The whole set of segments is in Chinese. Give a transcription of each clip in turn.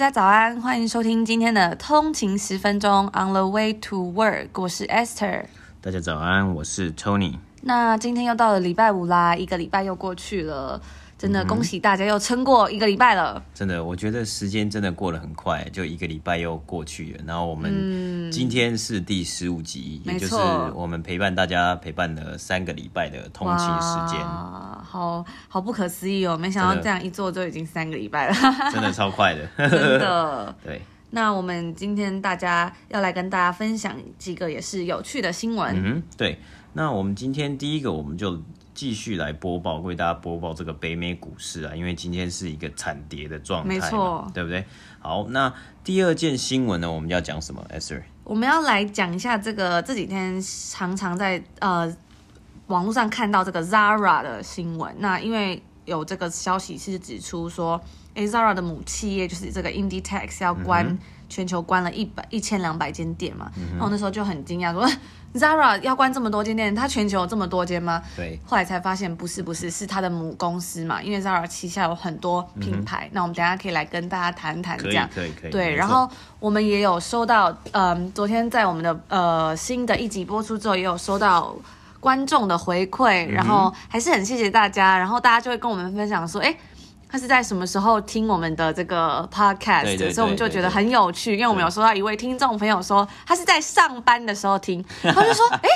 家早安，欢迎收听今天的通勤十分钟 On the way to work，我是 Esther。大家早安，我是 Tony。那今天又到了礼拜五啦，一个礼拜又过去了。真的恭喜大家又撑过一个礼拜了。嗯，真的，我觉得时间真的过得很快，就一个礼拜又过去了。然后我们今天是第十五集，嗯，也就是我们陪伴大家陪伴了三个礼拜的通勤时间。好好不可思议哦！没想到这样一做就已经三个礼拜了，真的超快的，真的。对，那我们今天大家要来跟大家分享几个也是有趣的新闻。嗯，对。那我们今天第一个，我们就。继续来播报，为大家播报这个北美股市啊，因为今天是一个惨跌的状态，没错，对不对？好，那第二件新闻呢，我们要讲什么？Esther，我们要来讲一下这个这几天常常在呃网络上看到这个 Zara 的新闻。那因为有这个消息是指出说，哎，Zara 的母企业就是这个 Inditex 要关、嗯、全球关了一百一千两百间店嘛，嗯、然后那时候就很惊讶说。Zara 要关这么多间店，它全球有这么多间吗？对，后来才发现不是，不是，是它的母公司嘛。因为 Zara 旗下有很多品牌，嗯、那我们等一下可以来跟大家谈谈这样。可以，可以，可以。对，然后我们也有收到，嗯，昨天在我们的呃新的一集播出之后，也有收到观众的回馈，然后还是很谢谢大家，然后大家就会跟我们分享说，哎。他是在什么时候听我们的这个 podcast？对对对对对，所以我们就觉得很有趣，因为我们有收到一位听众朋友说，他是在上班的时候听，他就说，哎。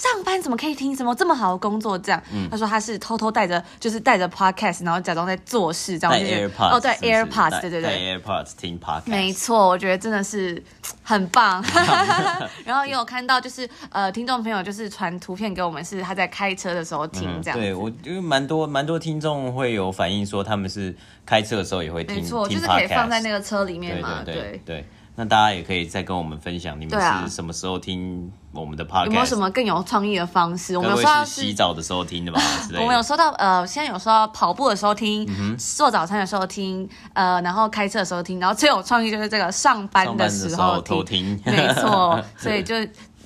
上班怎么可以听什么这么好的工作？这样，嗯、他说他是偷偷带着，就是带着 podcast，然后假装在做事，这样。带 AirPods 哦，对，AirPods，对对对，AirPods 听 podcast。没错，我觉得真的是很棒。然后也有看到，就是呃，听众朋友就是传图片给我们，是他在开车的时候听这样、嗯。对，我因为蛮多蛮多听众会有反映说，他们是开车的时候也会听。没错，就是可以放在那个车里面嘛。对对对。对对那大家也可以再跟我们分享，你们是什么时候听我们的 podcast？有没有什么更有创意的方式？我们有说到洗澡的时候听的吧？我们有说到呃，现在有说到跑步的时候听，嗯、做早餐的时候听，呃，然后开车的时候听，然后最有创意就是这个上班的时候听，听没错，所以就。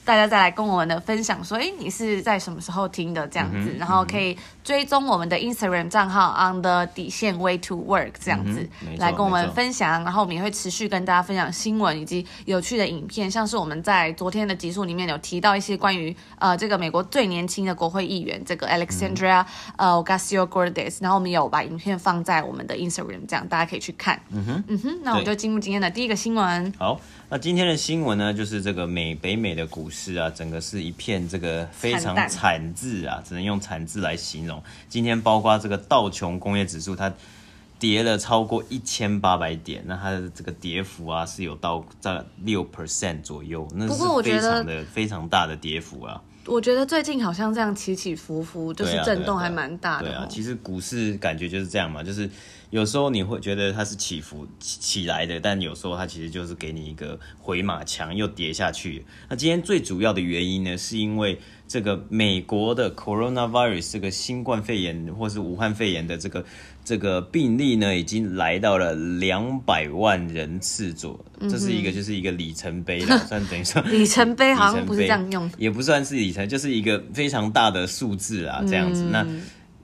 大家再来跟我们的分享说，哎，你是在什么时候听的这样子？嗯、然后可以追踪我们的 Instagram 账号 on the 底线 way to work 这样子，嗯、来跟我们分享。然后我们也会持续跟大家分享新闻以及有趣的影片，像是我们在昨天的集数里面有提到一些关于呃这个美国最年轻的国会议员这个 Alexandria、嗯、呃 Ocasio-Cortez，然后我们有把影片放在我们的 Instagram，这样大家可以去看。嗯哼，嗯哼，那我们就进入今天的第一个新闻。好。那今天的新闻呢，就是这个美北美的股市啊，整个是一片这个非常惨字啊，只能用惨字来形容。今天包括这个道琼工业指数，它跌了超过一千八百点，那它的这个跌幅啊是有到在六 percent 左右，那是非常的非常大的跌幅啊。我觉得最近好像这样起起伏伏，就是震动还蛮大的。对啊，其实股市感觉就是这样嘛，就是。有时候你会觉得它是起伏起起来的，但有时候它其实就是给你一个回马枪，又跌下去。那今天最主要的原因呢，是因为这个美国的 coronavirus 这个新冠肺炎或是武汉肺炎的这个这个病例呢，已经来到了两百万人次左，这是一个就是一个里程碑了，算等于说里程碑好像不是这样用，也不算是里程，就是一个非常大的数字啊，这样子。那。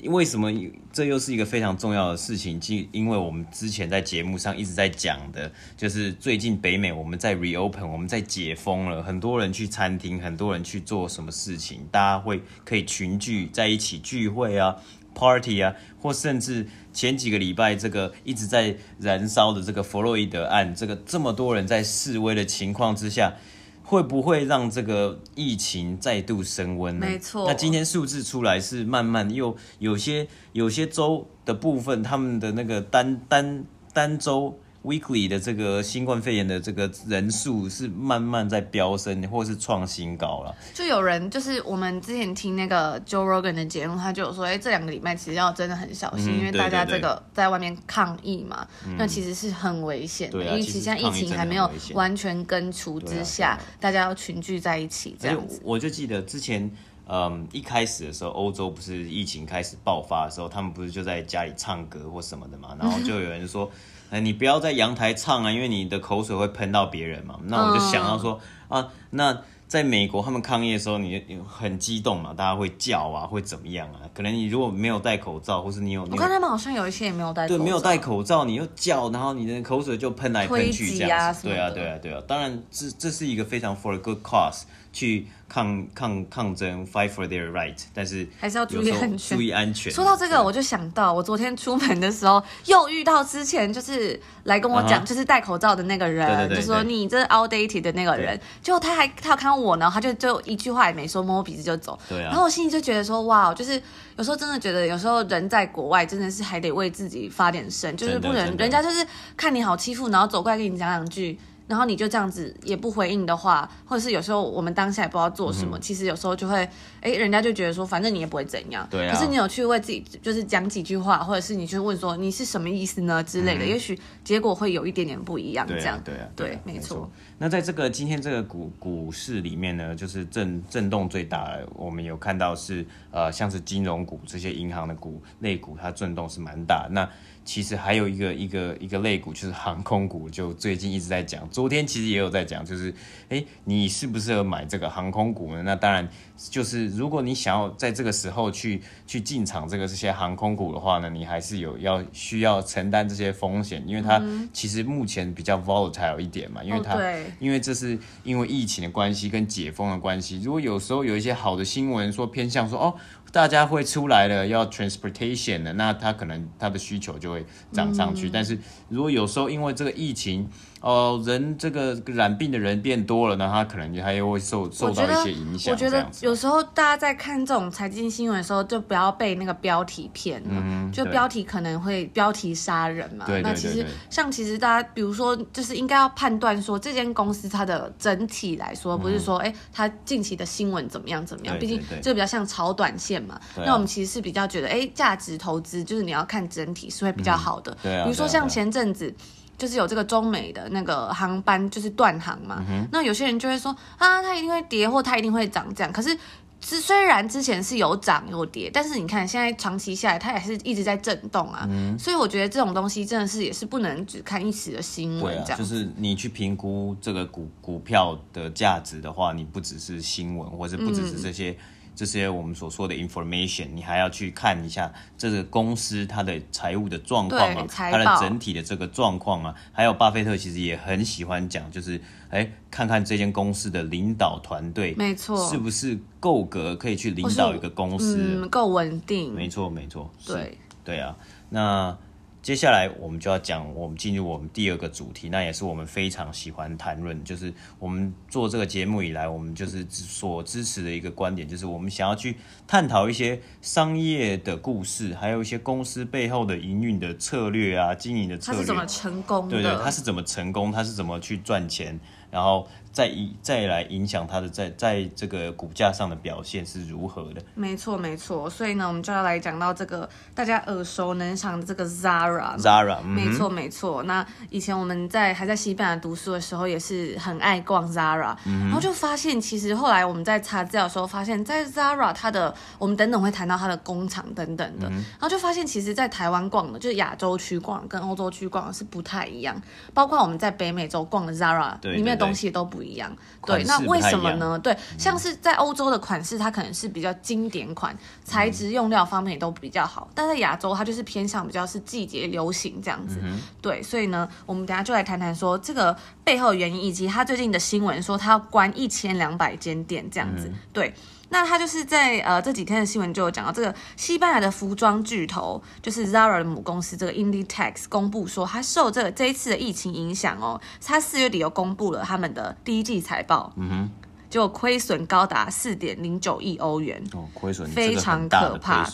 为什么这又是一个非常重要的事情？即因为我们之前在节目上一直在讲的，就是最近北美我们在 reopen，我们在解封了，很多人去餐厅，很多人去做什么事情，大家会可以群聚在一起聚会啊，party 啊，或甚至前几个礼拜这个一直在燃烧的这个弗洛伊德案，这个这么多人在示威的情况之下。会不会让这个疫情再度升温呢？没错。那今天数字出来是慢慢又有些有些州的部分，他们的那个单单单州。Weekly 的这个新冠肺炎的这个人数是慢慢在飙升，或是创新高了。就有人就是我们之前听那个 Joe Rogan 的节目，他就有说，哎，这两个礼拜其实要真的很小心，嗯、因为大家这个在外面抗议嘛，嗯、那其实是很危险的。嗯、因为其实现在疫情还没有完全根除之下，大家要群聚在一起这样子。我就记得之前，嗯，一开始的时候，欧洲不是疫情开始爆发的时候，他们不是就在家里唱歌或什么的嘛，然后就有人说。哎，你不要在阳台唱啊，因为你的口水会喷到别人嘛。那我就想到说，嗯、啊，那在美国他们抗议的时候，你很激动嘛，大家会叫啊，会怎么样啊？可能你如果没有戴口罩，或是你有，我看他们好像有一些也没有戴，对，没有戴口罩，你又叫，然后你的口水就喷来喷去这样子，对啊，对啊，对啊。当然，这这是一个非常 for a good cause 去。抗抗抗争，fight for their right，但是还是要注意安全。注意安全。说到这个，我就想到我昨天出门的时候，又遇到之前就是来跟我讲，就是戴口罩的那个人，就说你这是 outdated 的那个人，就他还他有看到我呢，他就就一句话也没说，摸摸鼻子就走。对啊。然后我心里就觉得说，哇，就是有时候真的觉得，有时候人在国外真的是还得为自己发点声，就是不能人家就是看你好欺负，然后走过来跟你讲两句。然后你就这样子也不回应的话，或者是有时候我们当下也不知道做什么，嗯、其实有时候就会，哎，人家就觉得说，反正你也不会怎样。对啊。可是你有去为自己就是讲几句话，或者是你去问说你是什么意思呢之类的，嗯、也许结果会有一点点不一样。这样。对啊，对没错。那在这个今天这个股股市里面呢，就是震震动最大的，我们有看到是呃，像是金融股这些银行的股类股，它震动是蛮大。那其实还有一个一个一个类股，就是航空股，就最近一直在讲。昨天其实也有在讲，就是哎，你适不适合买这个航空股呢？那当然，就是如果你想要在这个时候去去进场这个这些航空股的话呢，你还是有要需要承担这些风险，因为它其实目前比较 volatile 一点嘛，因为它、哦、因为这是因为疫情的关系跟解封的关系。如果有时候有一些好的新闻说偏向说哦。大家会出来了，要 transportation 的，那他可能他的需求就会涨上去。嗯、但是如果有时候因为这个疫情，哦，人这个染病的人变多了，那他可能他又会受受到一些影响。我觉得有时候大家在看这种财经新闻的时候，就不要被那个标题骗了。嗯，就标题可能会标题杀人嘛。对，对，对，那其实像其实大家比如说，就是应该要判断说这间公司它的整体来说，不是说哎它近期的新闻怎么样怎么样。毕竟这个比较像炒短线。嘛，那我们其实是比较觉得，哎，价值投资就是你要看整体是会比较好的。对啊。比如说像前阵子，就是有这个中美的那个航班就是断航嘛，那有些人就会说啊，它一定会跌或它一定会涨这样。可是，之虽然之前是有涨有跌，但是你看现在长期下来，它也是一直在震动啊。嗯所以我觉得这种东西真的是也是不能只看一时的新闻这样。就是你去评估这个股股票的价值的话，你不只是新闻，或者不只是这些。这些我们所说的 information，你还要去看一下这个公司它的财务的状况啊，它的整体的这个状况啊，还有巴菲特其实也很喜欢讲，就是哎，看看这间公司的领导团队，没错，是不是够格可以去领导一个公司，嗯，够稳定，没错没错，对。对啊，那。接下来我们就要讲，我们进入我们第二个主题，那也是我们非常喜欢谈论，就是我们做这个节目以来，我们就是所支持的一个观点，就是我们想要去探讨一些商业的故事，还有一些公司背后的营运的策略啊，经营的策略，它是怎么成功的？对对，它是怎么成功？它是怎么去赚钱？然后。再一再来影响它的在在这个股价上的表现是如何的？没错没错，所以呢，我们就要来讲到这个大家耳熟能详的这个 Zara。Zara，嗯，没错没错。那以前我们在还在西班牙读书的时候，也是很爱逛 Zara，嗯，然后就发现其实后来我们在查资料的时候，发现，在 Zara 它的我们等等会谈到它的工厂等等的，嗯，然后就发现其实，在台湾逛的，就是亚洲区逛跟欧洲区逛是不太一样，包括我们在北美洲逛的 Zara 里面的东西都不。不一样，对，那为什么呢？对，像是在欧洲的款式，它可能是比较经典款，材质用料方面也都比较好。但在亚洲，它就是偏向比较是季节流行这样子。对，所以呢，我们等下就来谈谈说这个背后原因，以及他最近的新闻说他要关一千两百间店这样子。对。那他就是在呃这几天的新闻就有讲到，这个西班牙的服装巨头就是 Zara 的母公司这个 Inditex 公布说，他受这个这一次的疫情影响哦，他四月底又公布了他们的第一季财报，嗯哼，就亏损高达四点零九亿欧元，哦，亏损非常可怕，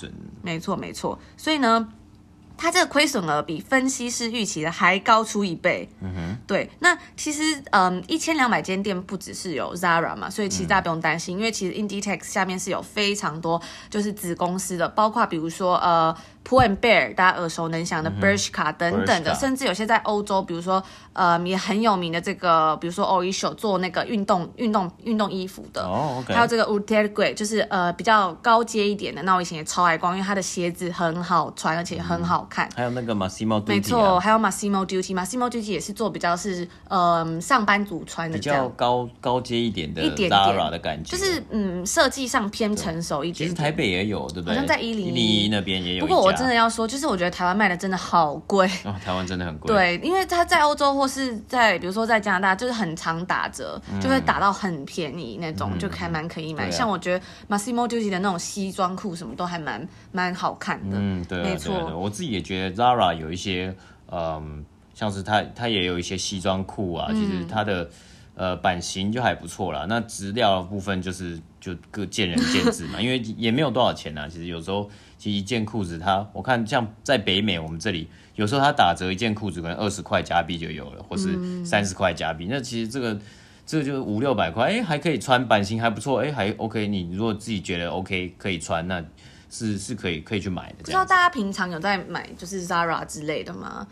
没错没错，所以呢。它这个亏损额比分析师预期的还高出一倍。嗯哼，对。那其实，嗯，一千两百间店不只是有 Zara 嘛，所以其实大家不用担心，因为其实 Inditex 下面是有非常多就是子公司的，包括比如说呃。And Bear，大家耳熟能详的 Bershka 等等的，甚至有些在欧洲，比如说呃也很有名的这个，比如说 Oysho 做那个运动运动运动衣服的，oh. 还有这个 Ultragge 就是呃比较高阶一点的。那我以前也超爱逛，因为它的鞋子很好穿，而且很好看。还有那个 Massimo Dutti，没错，还有 Massimo Dutti，Massimo Dutti 也是做比较是嗯上班族穿的，比较高高阶一点的一点 Zara 的感觉，就是嗯设计上偏成熟一点。其实台北也有，对不对？好像在一零一那边也有。不过我真的要说，就是我觉得台湾卖的真的好贵哦，台湾真的很贵。对，因为它在欧洲或是在比如说在加拿大，就是很常打折，嗯、就会打到很便宜那种，嗯、就还蛮可以买。啊、像我觉得 Massimo Dutti 的那种西装裤什么都还蛮蛮好看的。嗯，对、啊，没错。我自己也觉得 Zara 有一些，嗯，像是它它也有一些西装裤啊，嗯、其实它的呃版型就还不错啦。那质料的部分就是就各见仁见智嘛，因为也没有多少钱啊。其实有时候其实一件裤子它，我看像在北美我们这里。有时候它打折一件裤子可能二十块加币就有了，或是三十块加币。嗯、那其实这个这个就是五六百块，哎、欸，还可以穿，版型还不错，哎、欸，还 OK。你如果自己觉得 OK 可以穿，那是是可以可以去买的。不知道大家平常有在买就是 Zara 之类的吗？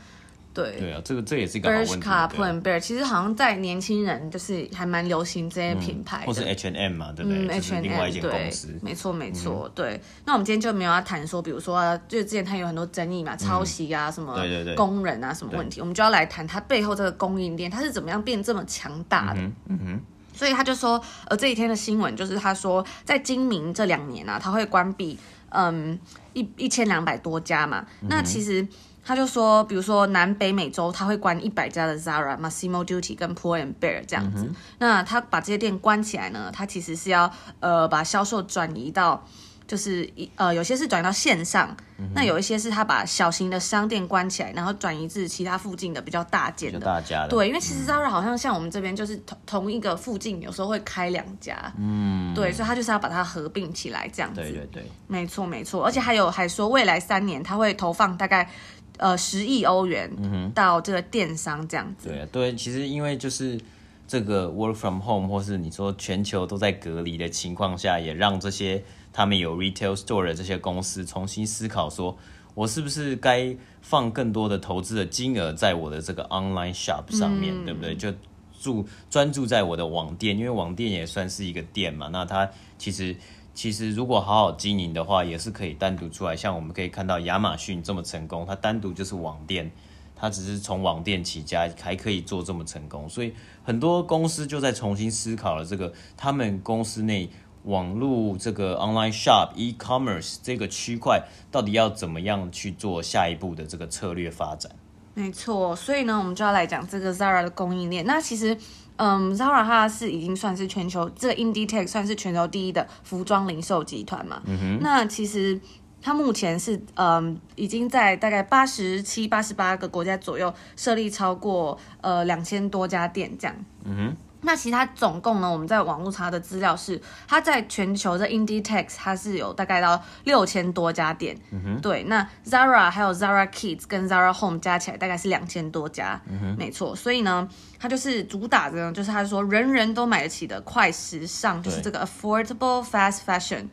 对对啊，这个这也是一个好问题。Bershka、Pull&Bear，其实好像在年轻人就是还蛮流行这些品牌、嗯，或是 H&M 嘛，对不对？嗯，H&M 另外一间公司，没错没错。嗯、对，那我们今天就没有要谈说，比如说，就之前它有很多争议嘛，抄袭啊，什么对对对，工人啊什么问题，我们就要来谈它背后这个供应链，它是怎么样变这么强大的？嗯哼。嗯哼所以他就说，呃，这几天的新闻就是他说，在今明这两年啊，他会关闭，嗯，一一千两百多家嘛。嗯、那其实。他就说，比如说南北美洲，他会关一百家的 Zara、Massimo Dutti 跟 Pull&Bear 这样子。嗯、那他把这些店关起来呢，他其实是要呃把销售转移到，就是一呃有些是转移到线上，嗯、那有一些是他把小型的商店关起来，然后转移至其他附近的比较大间的。大家的。对，因为其实 Zara 好像像我们这边就是同同一个附近有时候会开两家。嗯。对，所以他就是要把它合并起来这样子。对对对。没错没错，而且还有还说未来三年他会投放大概。呃，十亿欧元到这个电商这样子。嗯、对对，其实因为就是这个 work from home，或是你说全球都在隔离的情况下，也让这些他们有 retail store 的这些公司重新思考，说我是不是该放更多的投资的金额在我的这个 online shop 上面，嗯、对不对？就注专注在我的网店，因为网店也算是一个店嘛。那它其实。其实，如果好好经营的话，也是可以单独出来。像我们可以看到亚马逊这么成功，它单独就是网店，它只是从网店起家，还可以做这么成功。所以很多公司就在重新思考了这个，他们公司内网络这个 online shop e-commerce 这个区块到底要怎么样去做下一步的这个策略发展。没错，所以呢，我们就要来讲这个 Zara 的供应链。那其实。嗯，Zara 它是已经算是全球这个 Inditex 算是全球第一的服装零售集团嘛。嗯哼。那其实它目前是嗯已经在大概八十七、八十八个国家左右设立超过呃两千多家店这样。嗯哼。那其他总共呢？我们在网络查的资料是，它在全球的 Inditex 它是有大概到六千多家店。嗯哼。对，那 Zara 还有 Zara Kids 跟 Zara Home 加起来大概是两千多家。嗯哼。没错，所以呢。它就是主打的，就是他说人人都买得起的快时尚，就是这个 affordable fast fashion。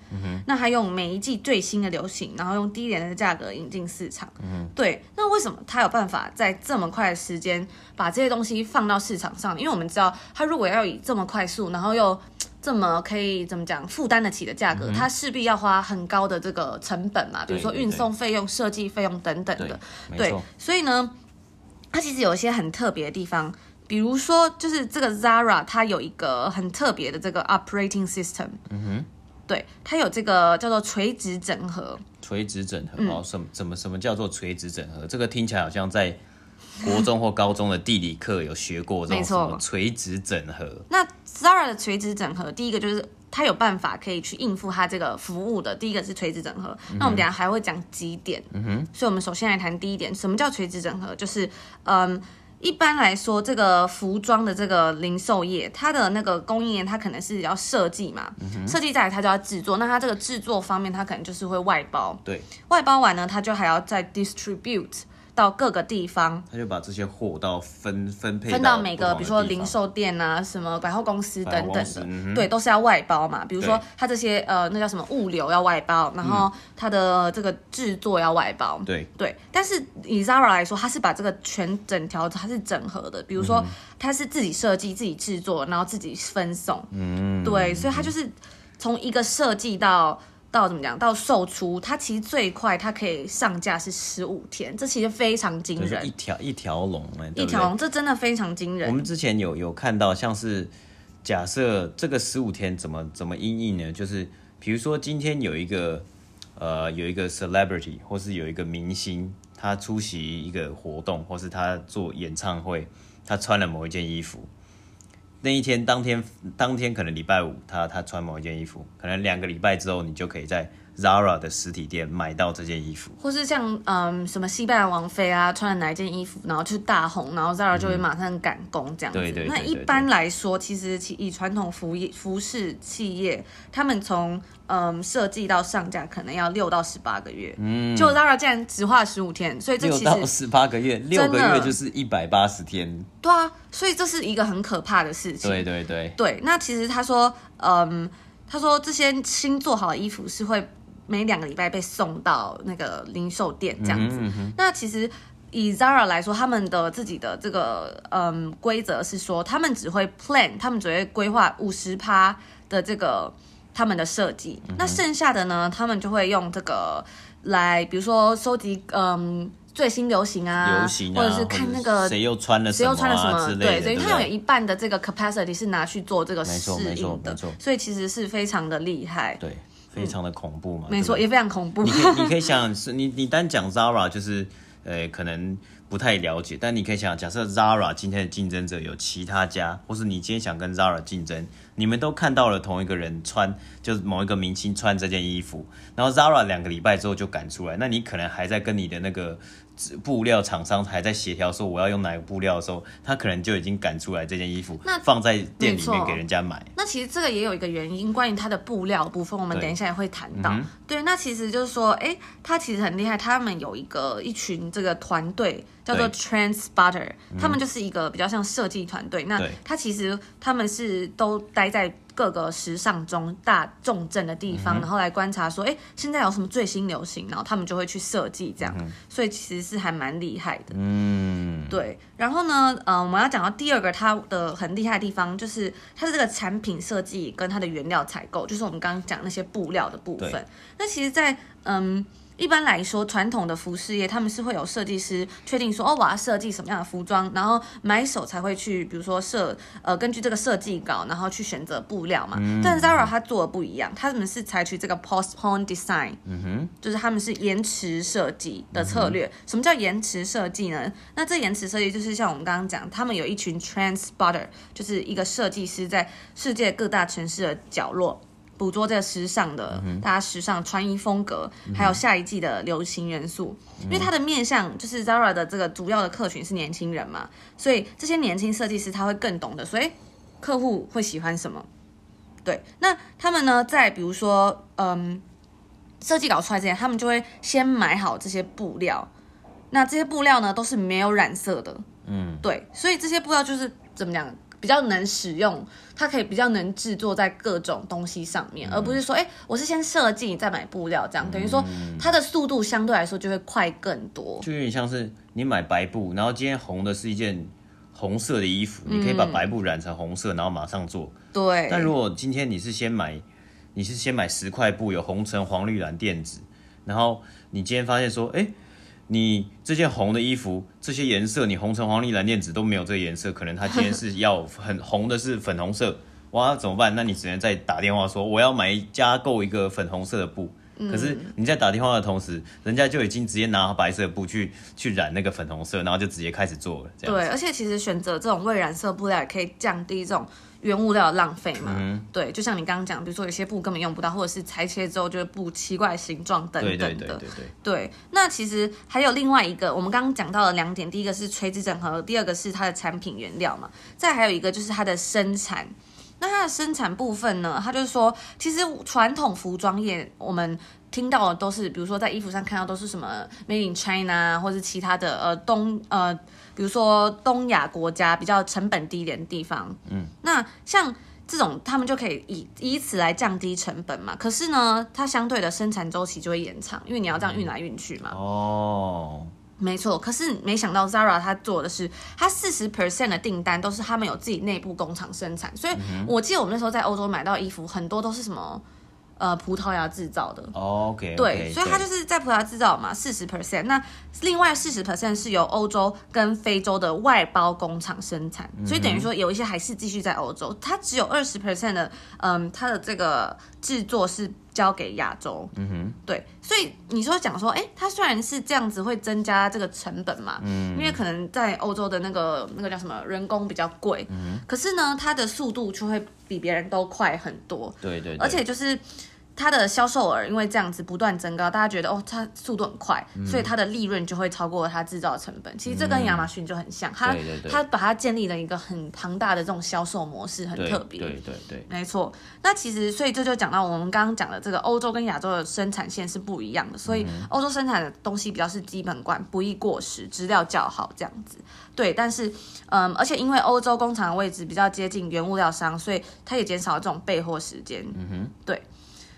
那还用每一季最新的流行，然后用低廉的价格引进市场。嗯哼。对，那为什么他有办法在这么快的时间把这些东西放到市场上？因为我们知道，他如果要以这么快速，然后又这么可以怎么讲负担得起的价格，它势、嗯、必要花很高的这个成本嘛，比如说运送费用、设计费用等等的。对，对，所以呢，它其实有一些很特别的地方。比如说，就是这个 Zara，它有一个很特别的这个 operating system。嗯哼，对，它有这个叫做垂直整合。垂直整合，哦，什么什么什么叫做垂直整合？这个听起来好像在国中或高中的地理课有学过这种什么垂直整合。那 Zara 的垂直整合，第一个就是它有办法可以去应付它这个服务的。第一个是垂直整合，嗯、那我们等下还会讲几点。嗯哼，所以我们首先来谈第一点，什么叫垂直整合？就是嗯。一般来说，这个服装的这个零售业，它的那个供应链，它可能是要设计嘛，设计再来它就要制作。那它这个制作方面，它可能就是会外包。对，外包完呢，它就还要再 distribute。到各个地方，他就把这些货到分分配分到每个，比如说零售店啊，什么百货公司等等。的，嗯、对，都是要外包嘛。比如说他这些呃，那叫什么物流要外包，然后他的这个制作要外包，对。对。但是以 Zara 来说，他是把这个全整条它是整合的，比如说他是自己设计、自己制作，然后自己分送，嗯，对，所以他就是从一个设计到。到怎么讲到售出，它其实最快它可以上架是十五天，这其实非常惊人。一条一条龙哎，一条龙，这真的非常惊人。我们之前有有看到，像是假设这个十五天怎么怎么因应呢？就是比如说今天有一个呃有一个 celebrity 或是有一个明星，他出席一个活动，或是他做演唱会，他穿了某一件衣服。那一天当天当天可能礼拜五他，他穿某一件衣服，可能两个礼拜之后，你就可以在 Zara 的实体店买到这件衣服。或是像嗯什么西班牙王妃啊，穿了哪一件衣服，然后就大红，然后 Zara 就会马上赶工这样子。对对，对，对，对，对。那一般来说，其实其以传统服业服饰企业，他们从嗯，设计到上架可能要六到十八个月，嗯，就 Zara 竟然只花了十五天，所以这其实六到十八个月，六个月就是一百八十天，对啊，所以这是一个很可怕的事情，对对对对。那其实他说，嗯，他说这些新做好的衣服是会每两个礼拜被送到那个零售店这样子。嗯嗯，那其实以 Zara 来说，他们的自己的这个嗯规则是说，他们只会 plan，他们只会规划五十趴的这个。他们的设计，那剩下的呢？他们就会用这个来，比如说收集嗯最新流行啊，流行啊，或者是看那个谁又穿了谁又穿了什么之类的，对，所以他有一半的这个 capacity 是拿去做这个适应的，所以其实是非常的厉害，对，非常的恐怖嘛，没错，也非常恐怖。你可以你可以想是你你单讲 Zara 就是呃可能。不太了解，但你可以想，假设 Zara 今天的竞争者有其他家，或是你今天想跟 Zara 竞争，你们都看到了同一个人穿，就是某一个明星穿这件衣服，然后 Zara 两个礼拜之后就赶出来，那你可能还在跟你的那个布料厂商还在协调说我要用哪个布料的时候，他可能就已经赶出来这件衣服，那放在店里面给人家买。那其实这个也有一个原因，关于它的布料部分，我们等一下也会谈到。对，嗯、对，那其实就是说，哎，他其实很厉害，他们有一个一群这个团队。叫做 Trendspotter，他们就是一个比较像设计团队。那他其实他们是都待在各个时尚中大重镇的地方，然后来观察说，哎，现在有什么最新流行，然后他们就会去设计这样。所以其实是还蛮厉害的。嗯，对。然后呢，呃，我们要讲到第二个它的很厉害的地方，就是它的这个产品设计跟它的原料采购，就是我们刚刚讲那些布料的部分。那其实，在嗯。一般来说，传统的服饰业他们是会有设计师确定说，哦，我要设计什么样的服装，然后买手才会去，比如说设，呃，根据这个设计稿，然后去选择布料嘛。嗯、但 Zara 他做的不一样，他们是采取这个 postpone design，嗯哼，就是他们是延迟设计的策略。嗯、什么叫延迟设计呢？那这延迟设计就是像我们刚刚讲，他们有一群 trend spotter，就是一个设计师在世界各大城市的角落。捕捉这个时尚的，大家时尚穿衣风格，嗯、还有下一季的流行元素，嗯、因为它的面向就是 Zara 的这个主要的客群是年轻人嘛，所以这些年轻设计师他会更懂得，所以客户会喜欢什么？对，那他们呢，在比如说，嗯，设计稿出来之前，他们就会先买好这些布料，那这些布料呢都是没有染色的，嗯，对，所以这些布料就是怎么讲？比较能使用，它可以比较能制作在各种东西上面，嗯、而不是说，哎、欸，我是先设计再买布料这样，等于说它的速度相对来说就会快更多。就有点像是你买白布，然后今天红的是一件红色的衣服，你可以把白布染成红色，然后马上做。对。但如果今天你是先买，你是先买十块布，有红橙黄绿蓝靛紫，然后你今天发现说，哎、欸。你这件红的衣服，这些颜色，你红橙黄绿蓝靛紫都没有这个颜色，可能他今天是要很红的是粉红色，哇，怎么办？那你只能再打电话说我要买加购一个粉红色的布。嗯、可是你在打电话的同时，人家就已经直接拿白色布去去染那个粉红色，然后就直接开始做了。这样。对，而且其实选择这种未染色布料也可以降低这种。原物料的浪费嘛，嗯、对，就像你刚刚讲，比如说有些布根本用不到，或者是裁切之后就是布奇怪形状等等的。对对对对对。对，那其实还有另外一个，我们刚刚讲到了两点，第一个是垂直整合，第二个是它的产品原料嘛，再还有一个就是它的生产。那它的生产部分呢，它就是说，其实传统服装业我们听到的都是，比如说在衣服上看到都是什么 Made in China，或者是其他的呃东呃。比如说东亚国家比较成本低一点的地方，嗯，那像这种他们就可以以以此来降低成本嘛。可是呢，它相对的生产周期就会延长，因为你要这样运来运去嘛。哦，没错。可是没想到 Zara 它做的是，它四十 percent 的订单都是他们有自己内部工厂生产，所以我记得我们那时候在欧洲买到衣服，很多都是什么。呃葡萄牙制造的。Oh, OK，对，所以它就是在葡萄牙制造嘛，四十 percent。那另外四十 percent 是由欧洲跟非洲的外包工厂生产，所以等于说有一些还是继续在欧洲。它只有二十 percent 的，嗯，它的这个制作是。交给亚洲，嗯哼，对，所以你说讲说，哎，它虽然是这样子会增加这个成本嘛，嗯，因为可能在欧洲的那个那个叫什么人工比较贵，嗯，可是呢，它的速度就会比别人都快很多，对对，而且就是。它的销售额因为这样子不断增高，大家觉得哦，它速度很快，嗯、所以它的利润就会超过它制造的成本。其实这跟亚马逊就很像，它它把它建立了一个很庞大的这种销售模式，很特别。对对对，对，没错。那其实所以这就讲到我们刚刚讲的这个欧洲跟亚洲的生产线是不一样的，所以欧洲生产的东西比较是基本款，不易过时，质料较好这样子。对，但是嗯，而且因为欧洲工厂的位置比较接近原物料商，所以它也减少了这种备货时间。嗯哼，对。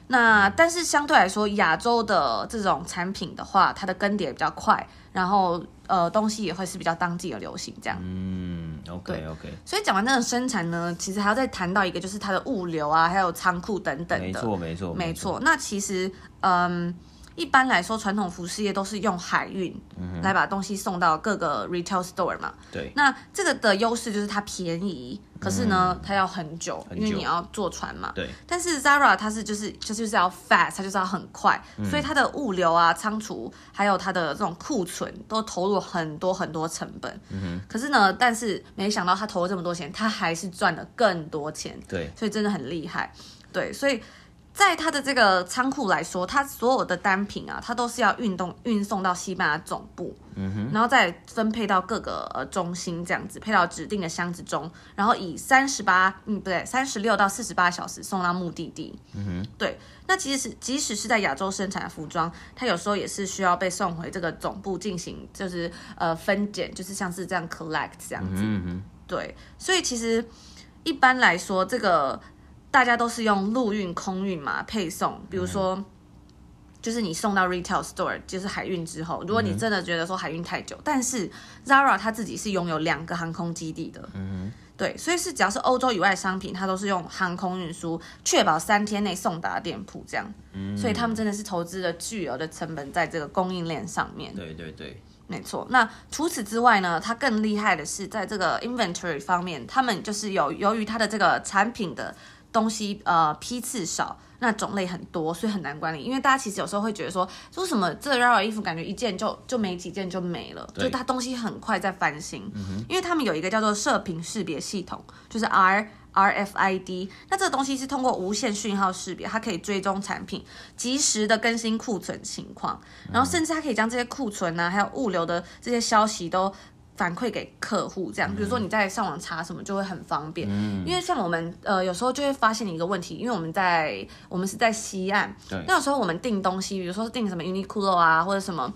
那但是相对来说，亚洲的这种产品的话，它的更迭比较快，然后呃东西也会是比较当季的流行这样。嗯，OK OK。所以讲完那个生产呢，其实还要再谈到一个，就是它的物流啊，还有仓库等等的。没错没错没错。那其实嗯。一般来说，传统服饰业都是用海运来把东西送到各个 retail store 嘛。对。那这个的优势就是它便宜，可是呢，它要很久，因为你要坐船嘛。对。但是 Zara 它是就是就是就是要 fast，它就是要很快，所以它的物流啊、仓储还有它的这种库存都投入很多很多成本。嗯哼。可是呢，但是没想到它投了这么多钱，它还是赚了更多钱。对。所以真的很厉害。对，所以。在它的这个仓库来说，它所有的单品啊，它都是要运动运送到西班牙总部，嗯哼，然后再分配到各个呃中心这样子，配到指定的箱子中，然后以三十八，嗯，不对，三十六到四十八小时送到目的地，嗯哼，对。那其实是即使是在亚洲生产的服装，它有时候也是需要被送回这个总部进行，就是呃分拣，就是像是这样 collect 这样子，嗯哼，对。所以其实一般来说，这个。大家都是用陆运、空运嘛配送，比如说，嗯、就是你送到 retail store，就是海运之后，如果你真的觉得说海运太久，嗯、但是 Zara 它自己是拥有两个航空基地的，嗯哼，对，所以是只要是欧洲以外的商品，它都是用航空运输，确保三天内送达店铺这样，嗯，所以他们真的是投资了巨额的成本在这个供应链上面，对对对，没错。那除此之外呢，它更厉害的是在这个 inventory 方面，他们就是有由于它的这个产品的。东西呃批次少，那种类很多，所以很难管理。因为大家其实有时候会觉得说，为什么这 Rara 衣服感觉一件就就没几件就没了，就它东西很快在翻新。嗯、因为他们有一个叫做射频识别系统，就是 R RFID。那这个东西是通过无线讯号识别，它可以追踪产品，及时的更新库存情况，然后甚至它可以将这些库存啊，还有物流的这些消息都。反馈给客户，这样，比如说你在上网查什么就会很方便，嗯、因为像我们呃有时候就会发现一个问题，因为我们在我们是在西岸，对，那有时候我们订东西，比如说订什么 Uniqlo 啊或者什么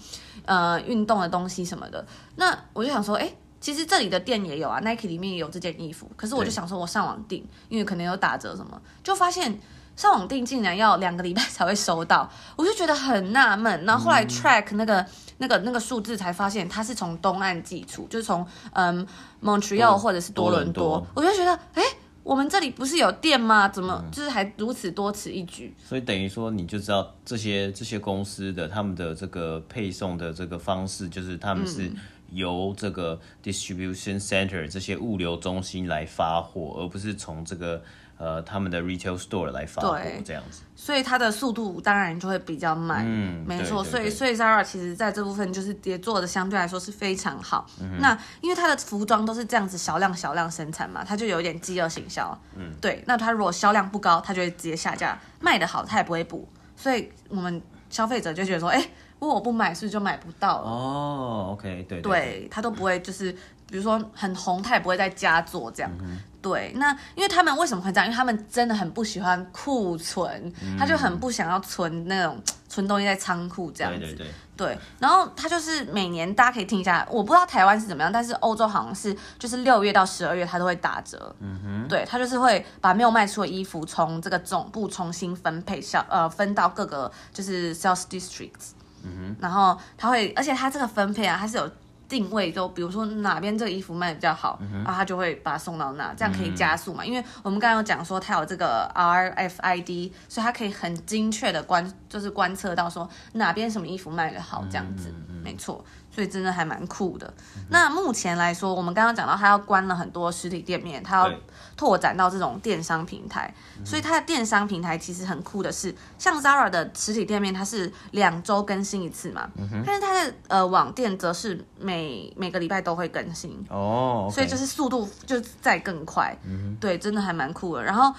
呃运动的东西什么的，那我就想说，哎，其实这里的店也有啊，Nike 里面也有这件衣服，可是我就想说我上网订，因为可能有打折什么，就发现。上网订竟然要两个礼拜才会收到，我就觉得很纳闷。然后后来 track 那个、嗯、那个那个数字，才发现它是从东岸寄出，就是从嗯 Montreal 或者是多伦多。多伦多我就觉得，哎，我们这里不是有店吗？怎么就是还如此多此一举？所以等于说，你就知道这些这些公司的他们的这个配送的这个方式，就是他们是由这个 distribution center 这些物流中心来发货，而不是从这个。呃，他们的 retail store 来发货这样子，所以它的速度当然就会比较慢。嗯，没错，所以所以 Zara 其实在这部分就是也做的相对来说是非常好。嗯、那因为它的服装都是这样子小量小量生产嘛，它就有一点饥饿行销。嗯，对。那它如果销量不高，它就会直接下架；卖得好，它也不会补。所以我们消费者就觉得说，哎，如果我不买，是不是就买不到了？哦，OK，对对，对，对，它都不会就是。比如说很红，他也不会在家做这样。嗯、对，那因为他们为什么会这样？因为他们真的很不喜欢库存，嗯、他就很不想要存那种 存东西在仓库这样子。对对对。对，然后他就是每年大家可以听一下，我不知道台湾是怎么样，但是欧洲好像是就是六月到十二月他都会打折。嗯哼。对，他就是会把没有卖出的衣服从这个总部重新分配销呃分到各个就是 sales districts。嗯哼。然后他会，而且他这个分配啊，他是有。定位都，比如说哪边这个衣服卖的比较好，然后他就会把它送到那，这样可以加速嘛？因为我们刚刚有讲说它有这个 RFID，所以它可以很精确的观，就是观测到说哪边什么衣服卖的好，这样子，没错。所以真的还蛮酷的。嗯、那目前来说，我们刚刚讲到，他要关了很多实体店面，他要拓展到这种电商平台。所以它的电商平台其实很酷的是，像 Zara 的实体店面，它是两周更新一次嘛。嗯、哼但是它的呃网店则是每每个礼拜都会更新哦。Okay、所以就是速度就再更快。嗯、哼对，真的还蛮酷的。然后。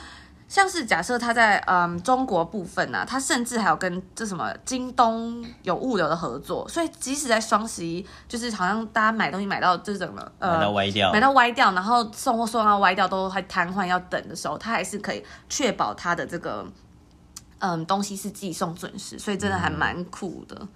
像是假设他在嗯中国部分呢、啊，他甚至还有跟这什么京东有物流的合作，所以即使在双十一，就是好像大家买东西买到这种了呃买到歪掉，买到歪掉，然后送货送到歪掉都还瘫痪要等的时候，他还是可以确保他的这个嗯东西是寄送准时，所以真的还蛮酷的，嗯、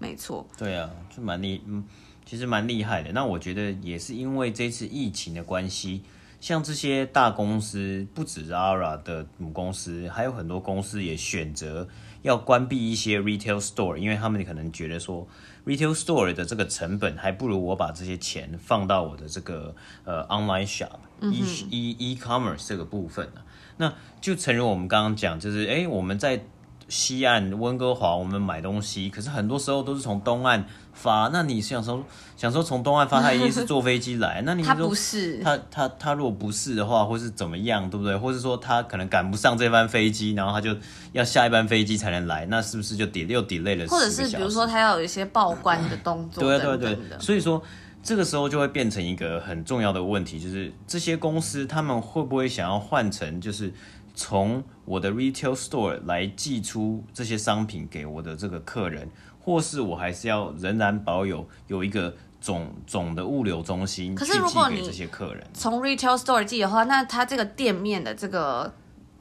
没错。对啊，就蛮厉嗯，其实蛮厉害的。那我觉得也是因为这次疫情的关系。像这些大公司，不止 Zara 的母公司，还有很多公司也选择要关闭一些 retail store，因为他们可能觉得说，retail store 的这个成本还不如我把这些钱放到我的这个呃 online shop，嗯、哼 e e e commerce 这个部分呢。那就诚如我们刚刚讲，就是哎，我们在。西岸温哥华，我们买东西，可是很多时候都是从东岸发。那你想说，想说从东岸发，他一定是坐飞机来？那你说他不是他他他如果不是的话，或是怎么样，对不对？或是说他可能赶不上这班飞机，然后他就要下一班飞机才能来，那是不是就 delay 又 delay 了？或者是比如说他要有一些报关的动作。对对对，所以说这个时候就会变成一个很重要的问题，就是这些公司他们会不会想要换成就是。从我的 retail store 来寄出这些商品给我的这个客人，或是我还是要仍然保有有一个总总的物流中心去寄给这些客人。从 retail store 寄的话，那它这个店面的这个。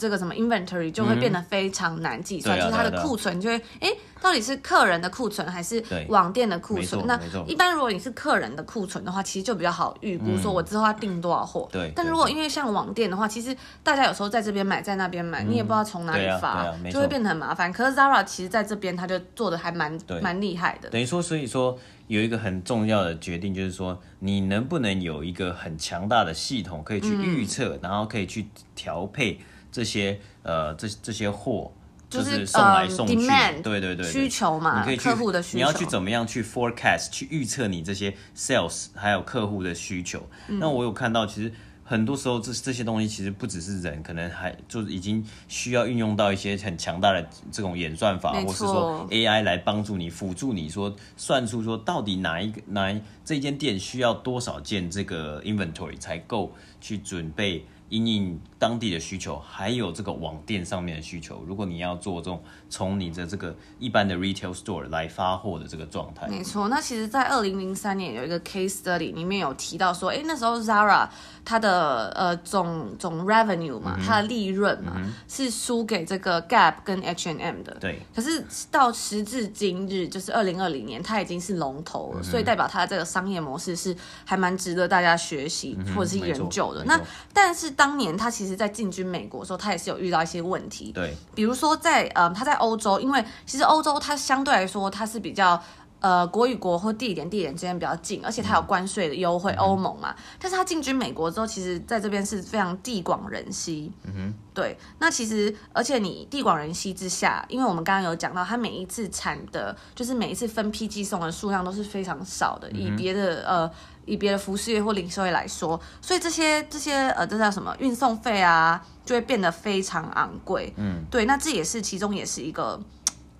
这个什么 inventory 就会变得非常难计算，嗯、就是它的库存就会，哎，到底是客人的库存还是网店的库存？那一般如果你是客人的库存的话，其实就比较好预估，说我之后要订多少货。对。但如果因为像网店的话，其实大家有时候在这边买，在那边买，嗯、你也不知道从哪里发，啊啊、就会变得很麻烦。可是 Zara 其实在这边他就做的还蛮对蛮厉害的。等于说，所以说有一个很重要的决定，就是说你能不能有一个很强大的系统可以去预测，嗯、然后可以去调配。这些呃，这这些货就是送来送去，对对对，需求嘛，你可以去客户的需求，你要去怎么样去 forecast 去预测你这些 sales 还有客户的需求。嗯、那我有看到，其实很多时候这这些东西其实不只是人，可能还就是已经需要运用到一些很强大的这种演算法，或是说 AI 来帮助你辅助你说算出说到底哪一个哪一这间店需要多少件这个 inventory 才够去准备。因应当地的需求，还有这个网店上面的需求。如果你要做这种从你的这个一般的 retail store 来发货的这个状态，没错。那其实，在二零零三年有一个 case study 里面有提到说，哎，那时候 Zara 它的呃总总 revenue 嘛，它的利润嘛，嗯、是输给这个 Gap 跟 H and M 的。对。可是到时至今日，就是二零二零年，它已经是龙头了，嗯、所以代表它的这个商业模式是还蛮值得大家学习或者是研究的。那但是当当年它其实，在进军美国的时候，它也是有遇到一些问题。对，比如说在呃，它在欧洲，因为其实欧洲它相对来说它是比较呃国与国或地点地点之间比较近，而且它有关税的优惠，嗯、欧盟嘛。但是它进军美国之后，其实在这边是非常地广人稀。嗯哼，对。那其实而且你地广人稀之下，因为我们刚刚有讲到，它每一次产的，就是每一次分批寄送的数量都是非常少的，以别的呃。以别的服饰业或零售业来说，所以这些这些呃，这叫什么运送费啊，就会变得非常昂贵。嗯，对，那这也是其中也是一个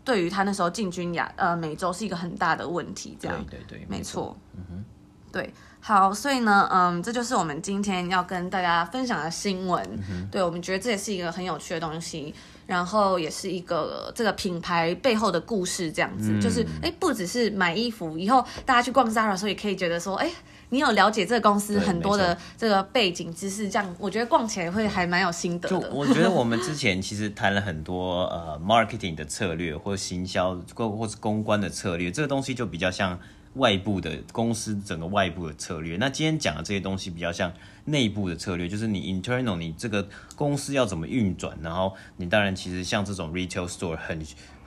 对于他那时候进军亚呃美洲是一个很大的问题。这样对对对，没错。嗯哼，对，好，所以呢，嗯，这就是我们今天要跟大家分享的新闻。嗯，对，我们觉得这也是一个很有趣的东西。然后也是一个这个品牌背后的故事，这样子，嗯、就是哎，不只是买衣服，以后大家去逛 Zara 的时候，也可以觉得说，哎，你有了解这个公司很多的这个背景知识，这样我觉得逛起来会还蛮有心得的。就我觉得我们之前其实谈了很多呃 marketing 的策略，或行销或或是公关的策略，这个东西就比较像。外部的公司整个外部的策略，那今天讲的这些东西比较像内部的策略，就是你 internal 你这个公司要怎么运转，然后你当然其实像这种 retail store 很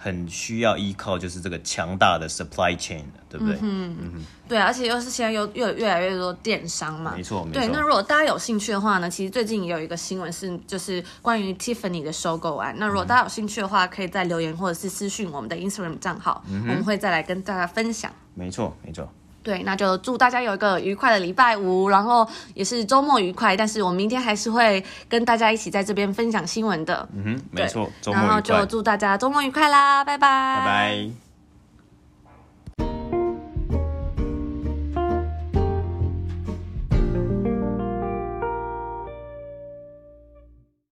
很需要依靠就是这个强大的 supply chain，对不对？嗯嗯，对，而且又是现在又又有越来越多电商嘛，没错没错。对，那如果大家有兴趣的话呢，其实最近也有一个新闻是就是关于 Tiffany 的收购案。那如果大家有兴趣的话，可以在留言或者是私讯我们的 Instagram 账号，嗯，我们会再来跟大家分享。没错没错。对，那就祝大家有一个愉快的礼拜五，然后也是周末愉快。但是我们明天还是会跟大家一起在这边分享新闻的。嗯哼，没错，周末愉快。然后就祝大家周末愉快啦，拜拜。拜拜。